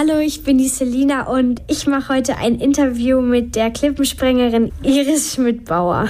Hallo, ich bin die Selina und ich mache heute ein Interview mit der Klippensprengerin Iris Schmidt-Bauer.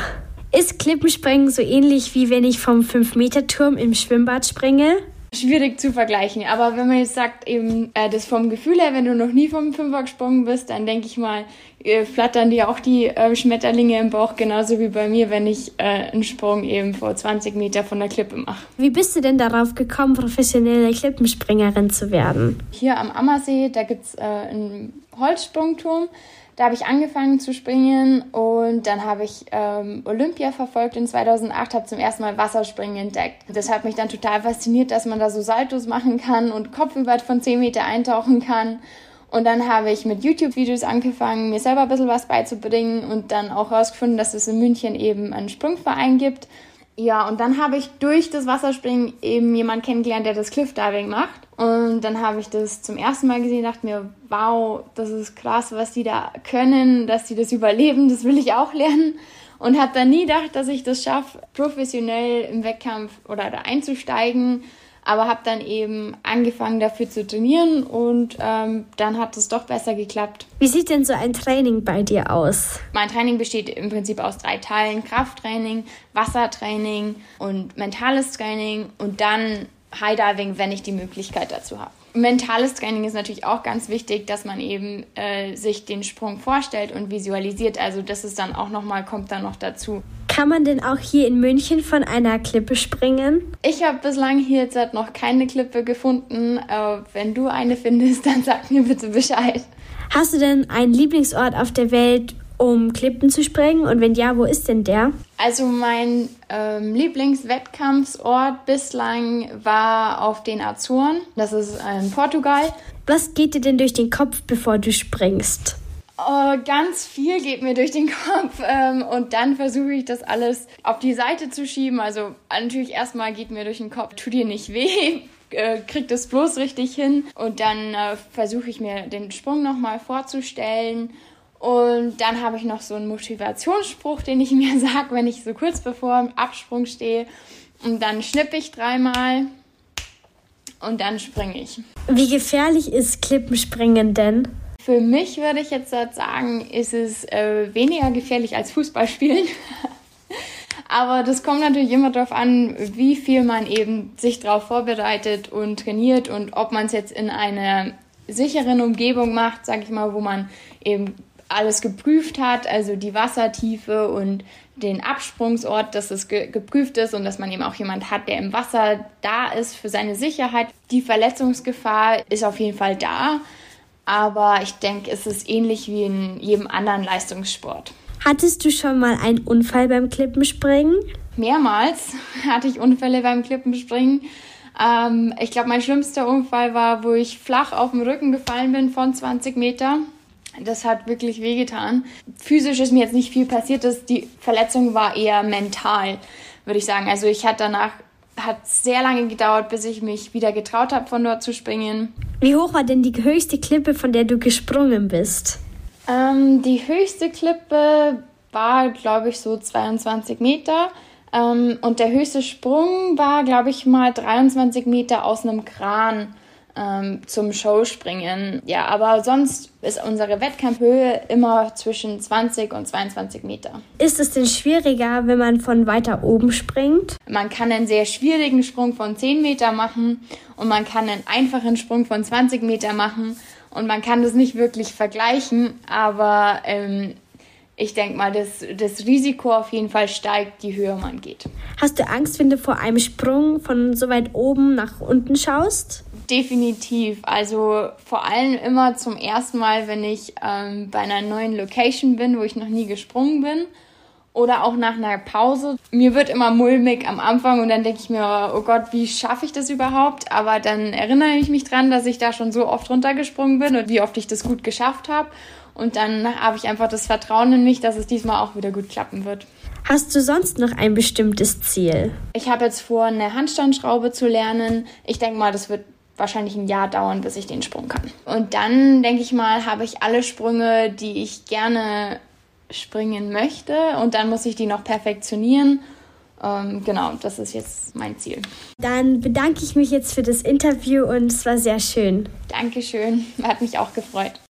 Ist Klippensprengen so ähnlich wie wenn ich vom 5-Meter-Turm im Schwimmbad springe? Schwierig zu vergleichen, aber wenn man jetzt sagt, eben äh, das vom Gefühl her, wenn du noch nie vom Fünfer gesprungen bist, dann denke ich mal, äh, flattern dir auch die äh, Schmetterlinge im Bauch, genauso wie bei mir, wenn ich äh, einen Sprung eben vor 20 Meter von der Klippe mache. Wie bist du denn darauf gekommen, professionelle Klippenspringerin zu werden? Hier am Ammersee, da gibt es äh, einen Holzsprungturm. Da habe ich angefangen zu springen und dann habe ich ähm, Olympia verfolgt in 2008, habe zum ersten Mal Wasserspringen entdeckt. Das hat mich dann total fasziniert, dass man da so Saltos machen kann und kopfüber von 10 Meter eintauchen kann. Und dann habe ich mit YouTube-Videos angefangen, mir selber ein bisschen was beizubringen und dann auch herausgefunden, dass es in München eben einen Sprungverein gibt. Ja, und dann habe ich durch das Wasserspringen eben jemanden kennengelernt, der das Cliffdiving macht. Und dann habe ich das zum ersten Mal gesehen, dachte mir, wow, das ist krass, was die da können, dass die das überleben, das will ich auch lernen. Und habe dann nie gedacht, dass ich das schaffe, professionell im Wettkampf oder da einzusteigen aber habe dann eben angefangen dafür zu trainieren und ähm, dann hat es doch besser geklappt. Wie sieht denn so ein Training bei dir aus? Mein Training besteht im Prinzip aus drei Teilen: Krafttraining, Wassertraining und mentales Training und dann High-Diving, wenn ich die Möglichkeit dazu habe. Mentales Training ist natürlich auch ganz wichtig, dass man eben äh, sich den Sprung vorstellt und visualisiert. Also das ist dann auch noch mal kommt dann noch dazu. Kann man denn auch hier in München von einer Klippe springen? Ich habe bislang hier jetzt noch keine Klippe gefunden. Aber wenn du eine findest, dann sag mir bitte Bescheid. Hast du denn einen Lieblingsort auf der Welt, um Klippen zu springen? Und wenn ja, wo ist denn der? Also mein ähm, Lieblingswettkampfsort bislang war auf den Azoren. Das ist in Portugal. Was geht dir denn durch den Kopf, bevor du springst? Oh, ganz viel geht mir durch den Kopf ähm, und dann versuche ich das alles auf die Seite zu schieben. Also natürlich erstmal geht mir durch den Kopf, tu dir nicht weh, äh, krieg das bloß richtig hin und dann äh, versuche ich mir den Sprung nochmal vorzustellen und dann habe ich noch so einen Motivationsspruch, den ich mir sage, wenn ich so kurz bevor dem Absprung stehe und dann schnippe ich dreimal und dann springe ich. Wie gefährlich ist Klippenspringen denn? Für mich würde ich jetzt sagen, ist es äh, weniger gefährlich als Fußballspielen. Aber das kommt natürlich immer darauf an, wie viel man eben sich darauf vorbereitet und trainiert und ob man es jetzt in einer sicheren Umgebung macht, sage ich mal, wo man eben alles geprüft hat, also die Wassertiefe und den Absprungsort, dass es ge geprüft ist und dass man eben auch jemand hat, der im Wasser da ist für seine Sicherheit. Die Verletzungsgefahr ist auf jeden Fall da. Aber ich denke, es ist ähnlich wie in jedem anderen Leistungssport. Hattest du schon mal einen Unfall beim Klippenspringen? Mehrmals hatte ich Unfälle beim Klippenspringen. Ähm, ich glaube, mein schlimmster Unfall war, wo ich flach auf den Rücken gefallen bin von 20 Meter. Das hat wirklich wehgetan. Physisch ist mir jetzt nicht viel passiert. Das, die Verletzung war eher mental, würde ich sagen. Also ich hatte danach hat sehr lange gedauert, bis ich mich wieder getraut habe, von dort zu springen. Wie hoch war denn die höchste Klippe, von der du gesprungen bist? Ähm, die höchste Klippe war, glaube ich, so 22 Meter. Ähm, und der höchste Sprung war, glaube ich, mal 23 Meter aus einem Kran ähm, zum Showspringen. Ja, aber sonst ist unsere Wettkampfhöhe immer zwischen 20 und 22 Meter. Ist es denn schwieriger, wenn man von weiter oben springt? Man kann einen sehr schwierigen Sprung von 10 Meter machen und man kann einen einfachen Sprung von 20 Meter machen und man kann das nicht wirklich vergleichen, aber ähm, ich denke mal, das, das Risiko auf jeden Fall steigt, je höher man geht. Hast du Angst, wenn du vor einem Sprung von so weit oben nach unten schaust? Definitiv. Also vor allem immer zum ersten Mal, wenn ich ähm, bei einer neuen Location bin, wo ich noch nie gesprungen bin. Oder auch nach einer Pause. Mir wird immer mulmig am Anfang und dann denke ich mir, oh Gott, wie schaffe ich das überhaupt? Aber dann erinnere ich mich dran, dass ich da schon so oft runtergesprungen bin und wie oft ich das gut geschafft habe. Und dann habe ich einfach das Vertrauen in mich, dass es diesmal auch wieder gut klappen wird. Hast du sonst noch ein bestimmtes Ziel? Ich habe jetzt vor, eine Handstandschraube zu lernen. Ich denke mal, das wird wahrscheinlich ein Jahr dauern, bis ich den Sprung kann. Und dann, denke ich mal, habe ich alle Sprünge, die ich gerne springen möchte. Und dann muss ich die noch perfektionieren. ähm, genau, das ist jetzt mein Ziel. Dann bedanke ich mich jetzt für das Interview und es war sehr schön. Dankeschön, hat mich auch gefreut.